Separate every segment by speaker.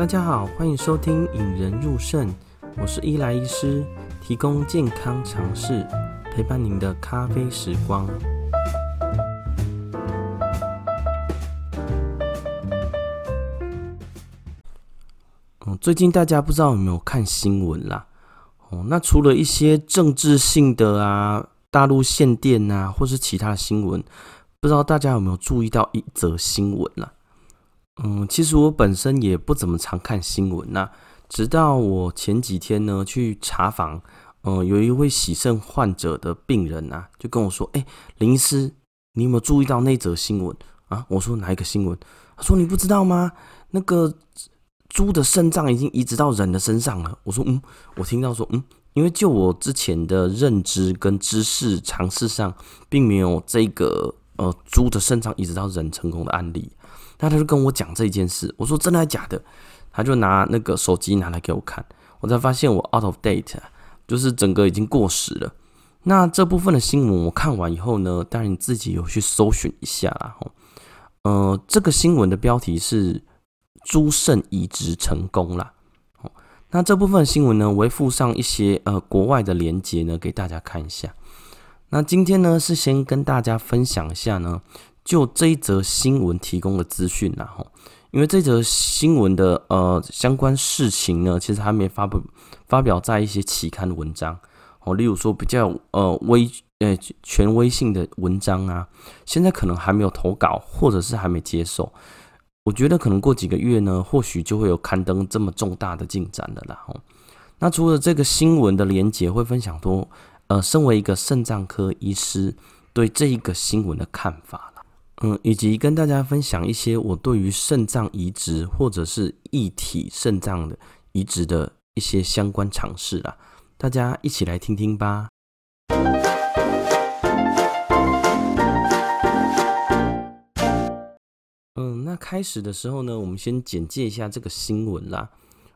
Speaker 1: 大家好，欢迎收听《引人入胜》，我是伊莱医师，提供健康常识，陪伴您的咖啡时光。嗯，最近大家不知道有没有看新闻啦？哦，那除了一些政治性的啊，大陆限电啊，或是其他的新闻，不知道大家有没有注意到一则新闻啦？嗯，其实我本身也不怎么常看新闻呐。直到我前几天呢去查房，嗯，有一位洗肾患者的病人呐，就跟我说：“哎，林医师，你有没有注意到那则新闻啊？”我说：“哪一个新闻？”他说：“你不知道吗？那个猪的肾脏已经移植到人的身上了。”我说：“嗯。”我听到说：“嗯，因为就我之前的认知跟知识常识上，并没有这个呃猪的肾脏移植到人成功的案例。”那他就跟我讲这件事，我说真的还假的？他就拿那个手机拿来给我看，我才发现我 out of date，就是整个已经过时了。那这部分的新闻我看完以后呢，当然你自己有去搜寻一下啦。呃，这个新闻的标题是“猪肾移植成功了”。那这部分新闻呢，我会附上一些呃国外的连接呢给大家看一下。那今天呢是先跟大家分享一下呢。就这一则新闻提供的资讯啦，吼，因为这则新闻的呃相关事情呢，其实还没发布发表在一些期刊文章，哦，例如说比较呃微呃权威性的文章啊，现在可能还没有投稿，或者是还没接受，我觉得可能过几个月呢，或许就会有刊登这么重大的进展的啦，吼。那除了这个新闻的连结会分享多，呃，身为一个肾脏科医师对这一个新闻的看法。嗯，以及跟大家分享一些我对于肾脏移植或者是异体肾脏的移植的一些相关常识啦，大家一起来听听吧。嗯，那开始的时候呢，我们先简介一下这个新闻啦。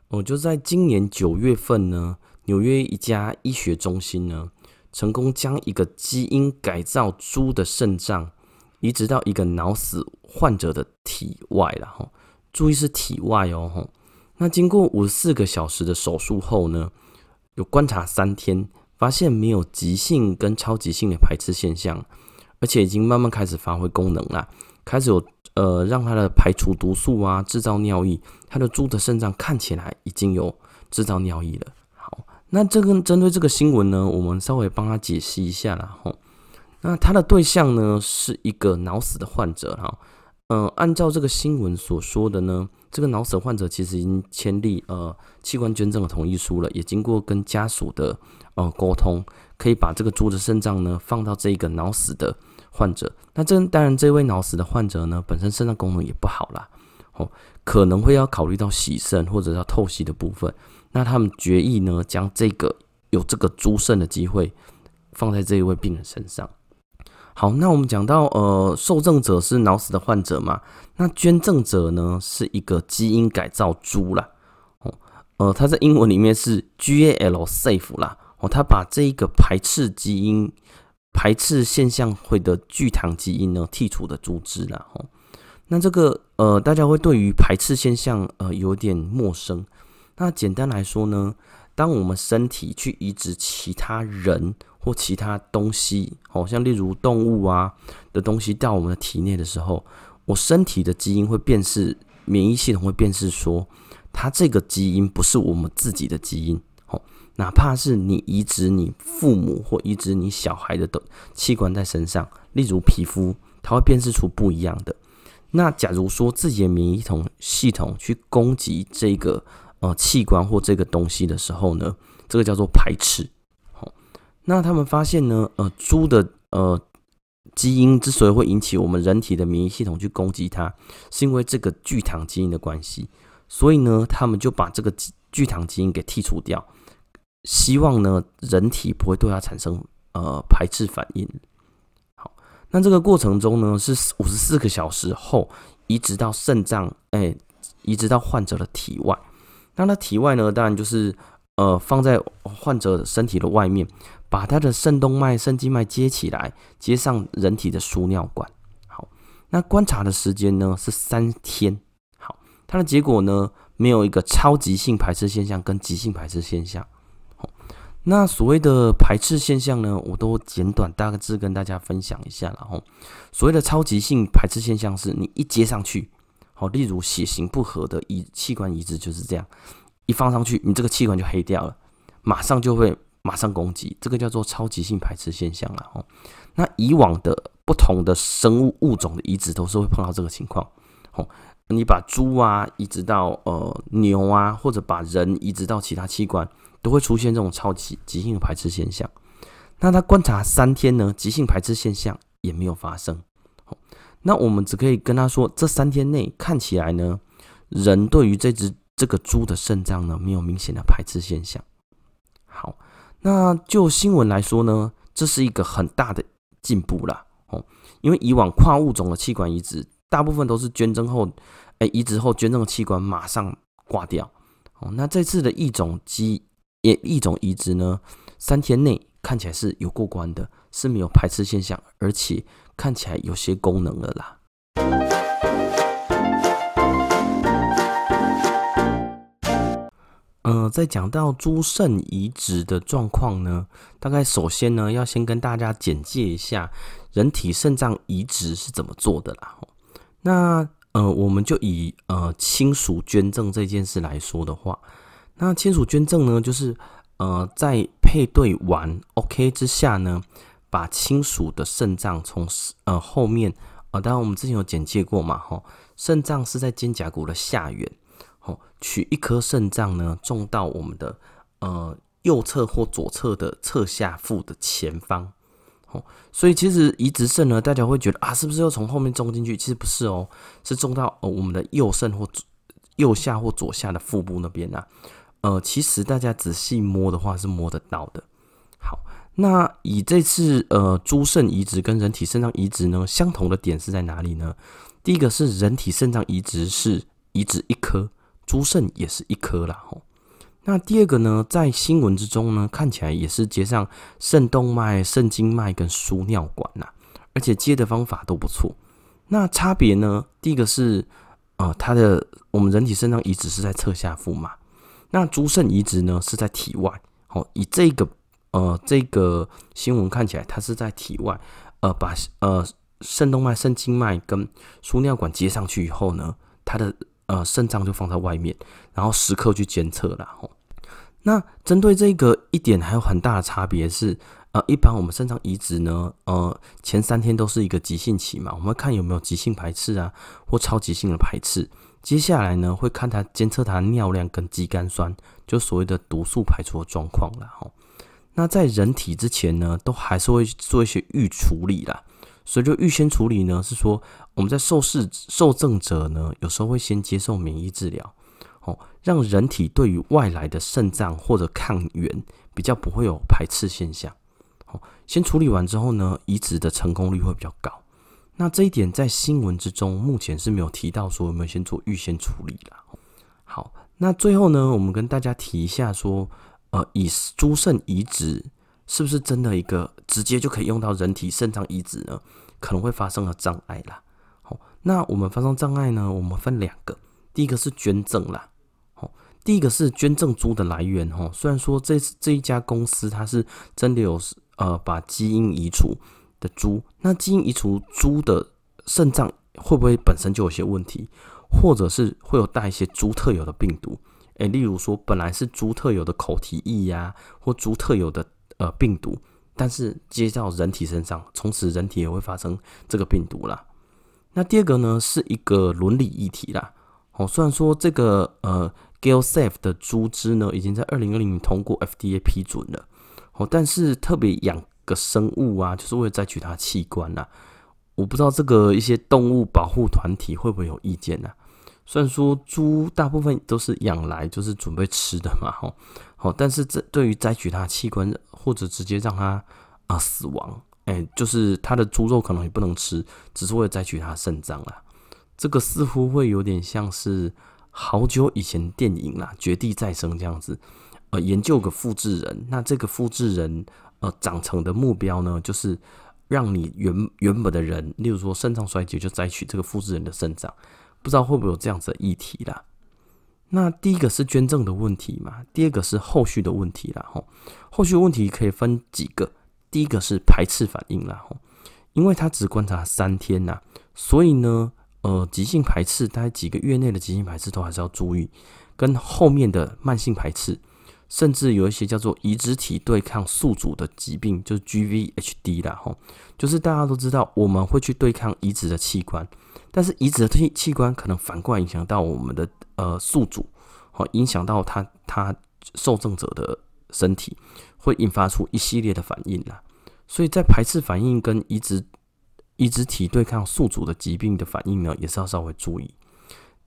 Speaker 1: 我就在今年九月份呢，纽约一家医学中心呢，成功将一个基因改造猪的肾脏。移植到一个脑死患者的体外了吼，注意是体外哦。那经过五十四个小时的手术后呢，有观察三天，发现没有急性跟超急性的排斥现象，而且已经慢慢开始发挥功能了，开始有呃让它的排除毒素啊，制造尿液，它的猪的肾脏看起来已经有制造尿液了。好，那这个针对这个新闻呢，我们稍微帮他解析一下了吼。那他的对象呢，是一个脑死的患者哈，嗯、按照这个新闻所说的呢，这个脑死患者其实已经签立呃器官捐赠的同意书了，也经过跟家属的呃沟通，可以把这个猪的肾脏呢放到这个脑死的患者。那这当然，这位脑死的患者呢，本身肾脏功能也不好啦，哦，可能会要考虑到洗肾或者要透析的部分。那他们决议呢，将这个有这个猪肾的机会放在这一位病人身上。好，那我们讲到，呃，受赠者是脑死的患者嘛，那捐赠者呢是一个基因改造猪啦，哦，呃，它在英文里面是 GAL safe 啦，哦，它把这一个排斥基因、排斥现象会的聚糖基因呢剔除的猪只啦，哦，那这个，呃，大家会对于排斥现象，呃，有点陌生。那简单来说呢，当我们身体去移植其他人或其他东西，好像例如动物啊的东西到我们的体内的时候，我身体的基因会辨识，免疫系统会辨识说，它这个基因不是我们自己的基因。哦，哪怕是你移植你父母或移植你小孩的器官在身上，例如皮肤，它会辨识出不一样的。那假如说自己的免疫系统去攻击这个。呃，器官或这个东西的时候呢，这个叫做排斥。那他们发现呢，呃，猪的呃基因之所以会引起我们人体的免疫系统去攻击它，是因为这个聚糖基因的关系。所以呢，他们就把这个聚糖基因给剔除掉，希望呢人体不会对它产生呃排斥反应。好，那这个过程中呢，是五十四个小时后移植到肾脏，哎，移植到患者的体外。那它体外呢，当然就是呃放在患者身体的外面，把他的肾动脉、肾静脉接起来，接上人体的输尿管。好，那观察的时间呢是三天。好，它的结果呢，没有一个超急性排斥现象跟急性排斥现象。好那所谓的排斥现象呢，我都简短大致跟大家分享一下。然后，所谓的超急性排斥现象是你一接上去，好，例如血型不合的移器官移植就是这样，一放上去，你这个器官就黑掉了，马上就会马上攻击，这个叫做超急性排斥现象了。哦，那以往的不同的生物物种的移植都是会碰到这个情况。哦，你把猪啊移植到呃牛啊，或者把人移植到其他器官。都会出现这种超级急性排斥现象。那他观察三天呢，急性排斥现象也没有发生。那我们只可以跟他说，这三天内看起来呢，人对于这只这个猪的肾脏呢，没有明显的排斥现象。好，那就新闻来说呢，这是一个很大的进步啦。哦，因为以往跨物种的器官移植，大部分都是捐赠后，哎，移植后捐赠的器官马上挂掉。哦，那这次的异种基也一种移植呢，三天内看起来是有过关的，是没有排斥现象，而且看起来有些功能了啦。呃，在讲到猪肾移植的状况呢，大概首先呢，要先跟大家简介一下人体肾脏移植是怎么做的啦。那呃，我们就以呃亲属捐赠这件事来说的话。那亲属捐赠呢，就是呃，在配对完 OK 之下呢，把亲属的肾脏从呃后面呃，当然我们之前有简介过嘛，吼，肾脏是在肩胛骨的下缘，哦，取一颗肾脏呢，种到我们的呃右侧或左侧的侧下腹的前方，哦，所以其实移植肾呢，大家会觉得啊，是不是又从后面种进去？其实不是哦，是种到呃我们的右肾或右下或左下的腹部那边啊。呃，其实大家仔细摸的话是摸得到的。好，那以这次呃猪肾移植跟人体肾脏移植呢，相同的点是在哪里呢？第一个是人体肾脏移植是移植一颗，猪肾也是一颗啦。吼，那第二个呢，在新闻之中呢，看起来也是接上肾动脉、肾静脉跟输尿管呐，而且接的方法都不错。那差别呢？第一个是呃，它的我们人体肾脏移植是在侧下腹嘛。那猪肾移植呢，是在体外，好，以这个呃这个新闻看起来，它是在体外，呃把呃肾动脉、肾静脉跟输尿管接上去以后呢，它的呃肾脏就放在外面，然后时刻去监测了。吼，那针对这个一点还有很大的差别是，呃，一般我们肾脏移植呢，呃前三天都是一个急性期嘛，我们看有没有急性排斥啊，或超急性的排斥。接下来呢，会看他监测他尿量跟肌酐酸，就所谓的毒素排出的状况了哈。那在人体之前呢，都还是会做一些预处理啦。所以就预先处理呢，是说我们在受试受赠者呢，有时候会先接受免疫治疗，哦，让人体对于外来的肾脏或者抗原比较不会有排斥现象。哦，先处理完之后呢，移植的成功率会比较高。那这一点在新闻之中目前是没有提到说有没有先做预先处理啦。好，那最后呢，我们跟大家提一下说，呃，以猪肾移植是不是真的一个直接就可以用到人体肾脏移植呢？可能会发生了障碍啦。好，那我们发生障碍呢，我们分两个，第一个是捐赠啦。好，第一个是捐赠猪的来源哈，虽然说这这一家公司它是真的有呃把基因移除。的猪，那基因移除猪的肾脏会不会本身就有些问题，或者是会有带一些猪特有的病毒？诶，例如说本来是猪特有的口蹄疫呀，或猪特有的呃病毒，但是接到人体身上，从此人体也会发生这个病毒啦。那第二个呢，是一个伦理议题啦。哦，虽然说这个呃 GeoSafe 的猪只呢，已经在二零二零年通过 FDA 批准了，哦，但是特别养。个生物啊，就是为了摘取它器官呐、啊。我不知道这个一些动物保护团体会不会有意见呢、啊？虽然说猪大部分都是养来就是准备吃的嘛，吼，哦，但是这对于摘取它器官或者直接让它啊、死亡，哎、就是它的猪肉可能也不能吃，只是为了摘取它肾脏啊。这个似乎会有点像是好久以前电影啦，《绝地再生》这样子，呃，研究个复制人，那这个复制人。呃，长成的目标呢，就是让你原原本的人，例如说肾脏衰竭，就摘取这个复制人的肾脏，不知道会不会有这样子的议题啦。那第一个是捐赠的问题嘛，第二个是后续的问题啦。吼，后续问题可以分几个，第一个是排斥反应啦。吼，因为他只观察三天呐，所以呢，呃，急性排斥大概几个月内的急性排斥都还是要注意，跟后面的慢性排斥。甚至有一些叫做移植体对抗宿主的疾病，就是 GVHD 啦，吼，就是大家都知道我们会去对抗移植的器官，但是移植的器器官可能反过来影响到我们的呃宿主，好，影响到他他受赠者的身体，会引发出一系列的反应啦。所以在排斥反应跟移植移植体对抗宿主的疾病的反应呢，也是要稍微注意。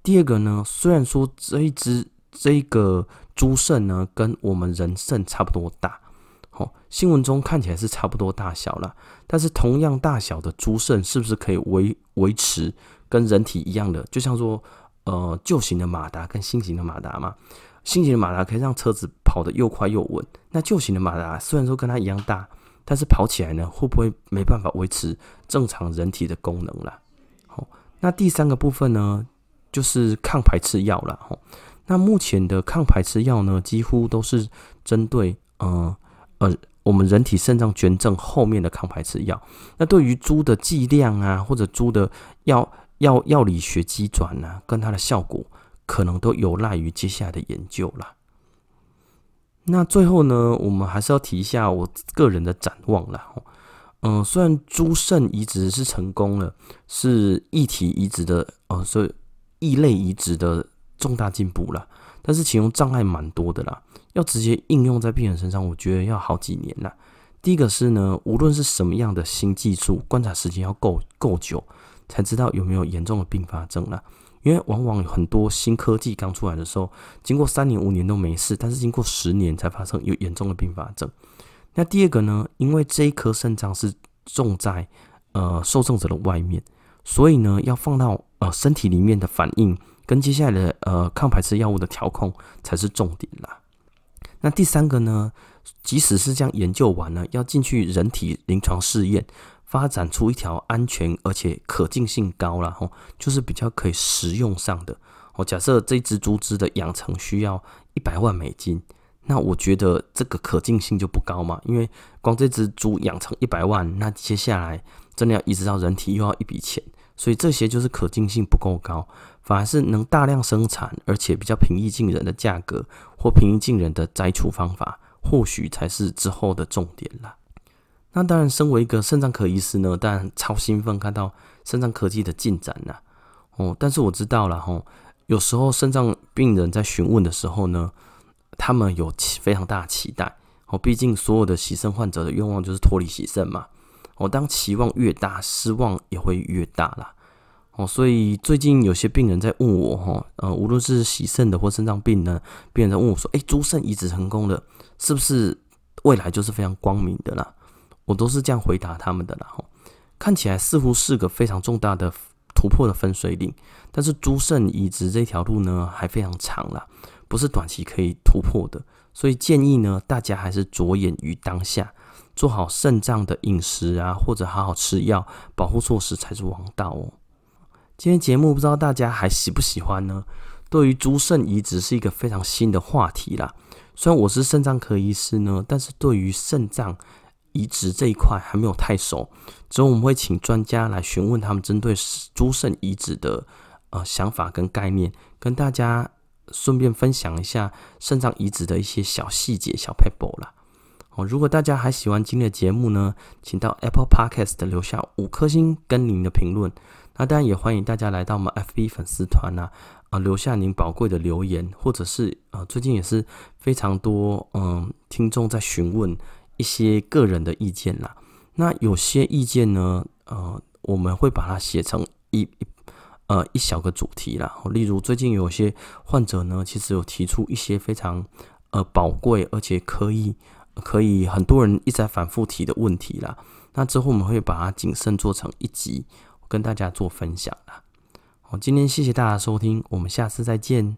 Speaker 1: 第二个呢，虽然说这一只这个。猪肾呢，跟我们人肾差不多大，好，新闻中看起来是差不多大小啦。但是同样大小的猪肾，是不是可以维维持跟人体一样的？就像说，呃，旧型的马达跟新型的马达嘛，新型的马达可以让车子跑得又快又稳。那旧型的马达虽然说跟它一样大，但是跑起来呢，会不会没办法维持正常人体的功能啦？好，那第三个部分呢，就是抗排斥药了，吼。那目前的抗排斥药呢，几乎都是针对呃呃我们人体肾脏捐赠后面的抗排斥药。那对于猪的剂量啊，或者猪的药药药理学机转啊，跟它的效果，可能都有赖于接下来的研究啦。那最后呢，我们还是要提一下我个人的展望啦。嗯、呃，虽然猪肾移植是成功了，是异体移植的，呃，所以异类移植的。重大进步了，但是其中障碍蛮多的啦。要直接应用在病人身上，我觉得要好几年啦。第一个是呢，无论是什么样的新技术，观察时间要够够久，才知道有没有严重的并发症啦。因为往往很多新科技刚出来的时候，经过三年五年都没事，但是经过十年才发生有严重的并发症。那第二个呢，因为这一颗肾脏是种在呃受赠者的外面，所以呢，要放到呃身体里面的反应。跟接下来的呃抗排斥药物的调控才是重点啦。那第三个呢，即使是这样研究完了，要进去人体临床试验，发展出一条安全而且可进性高了吼，就是比较可以食用上的。哦假设这只猪只的养成需要一百万美金，那我觉得这个可进性就不高嘛，因为光这只猪养成一百万，那接下来真的要移植到人体又要一笔钱，所以这些就是可进性不够高。反而是能大量生产，而且比较平易近人的价格，或平易近人的摘除方法，或许才是之后的重点啦。那当然，身为一个肾脏科医师呢，当然超兴奋看到肾脏科技的进展呐。哦，但是我知道了吼，有时候肾脏病人在询问的时候呢，他们有非常大的期待。哦，毕竟所有的洗肾患者的愿望就是脱离洗肾嘛。哦，当期望越大，失望也会越大啦。哦，所以最近有些病人在问我，哈，呃，无论是洗肾的或肾脏病呢，病人在问我说，诶，猪肾移植成功了，是不是未来就是非常光明的啦？我都是这样回答他们的啦，哈，看起来似乎是个非常重大的突破的分水岭，但是猪肾移植这条路呢，还非常长啦，不是短期可以突破的，所以建议呢，大家还是着眼于当下，做好肾脏的饮食啊，或者好好吃药，保护措施才是王道哦。今天节目不知道大家还喜不喜欢呢？对于猪肾移植是一个非常新的话题啦。虽然我是肾脏科医师呢，但是对于肾脏移植这一块还没有太熟。之后我们会请专家来询问他们针对猪肾移植的呃想法跟概念，跟大家顺便分享一下肾脏移植的一些小细节、小 paper 啦。哦，如果大家还喜欢今天的节目呢，请到 Apple Podcast 留下五颗星跟您的评论。那当然也欢迎大家来到我们 FB 粉丝团呐，啊，留下您宝贵的留言，或者是呃，最近也是非常多嗯听众在询问一些个人的意见啦。那有些意见呢，呃，我们会把它写成一一呃一小个主题啦。例如最近有些患者呢，其实有提出一些非常呃宝贵而且可以可以很多人一直在反复提的问题啦。那之后我们会把它谨慎做成一集。跟大家做分享啦。好，今天谢谢大家收听，我们下次再见。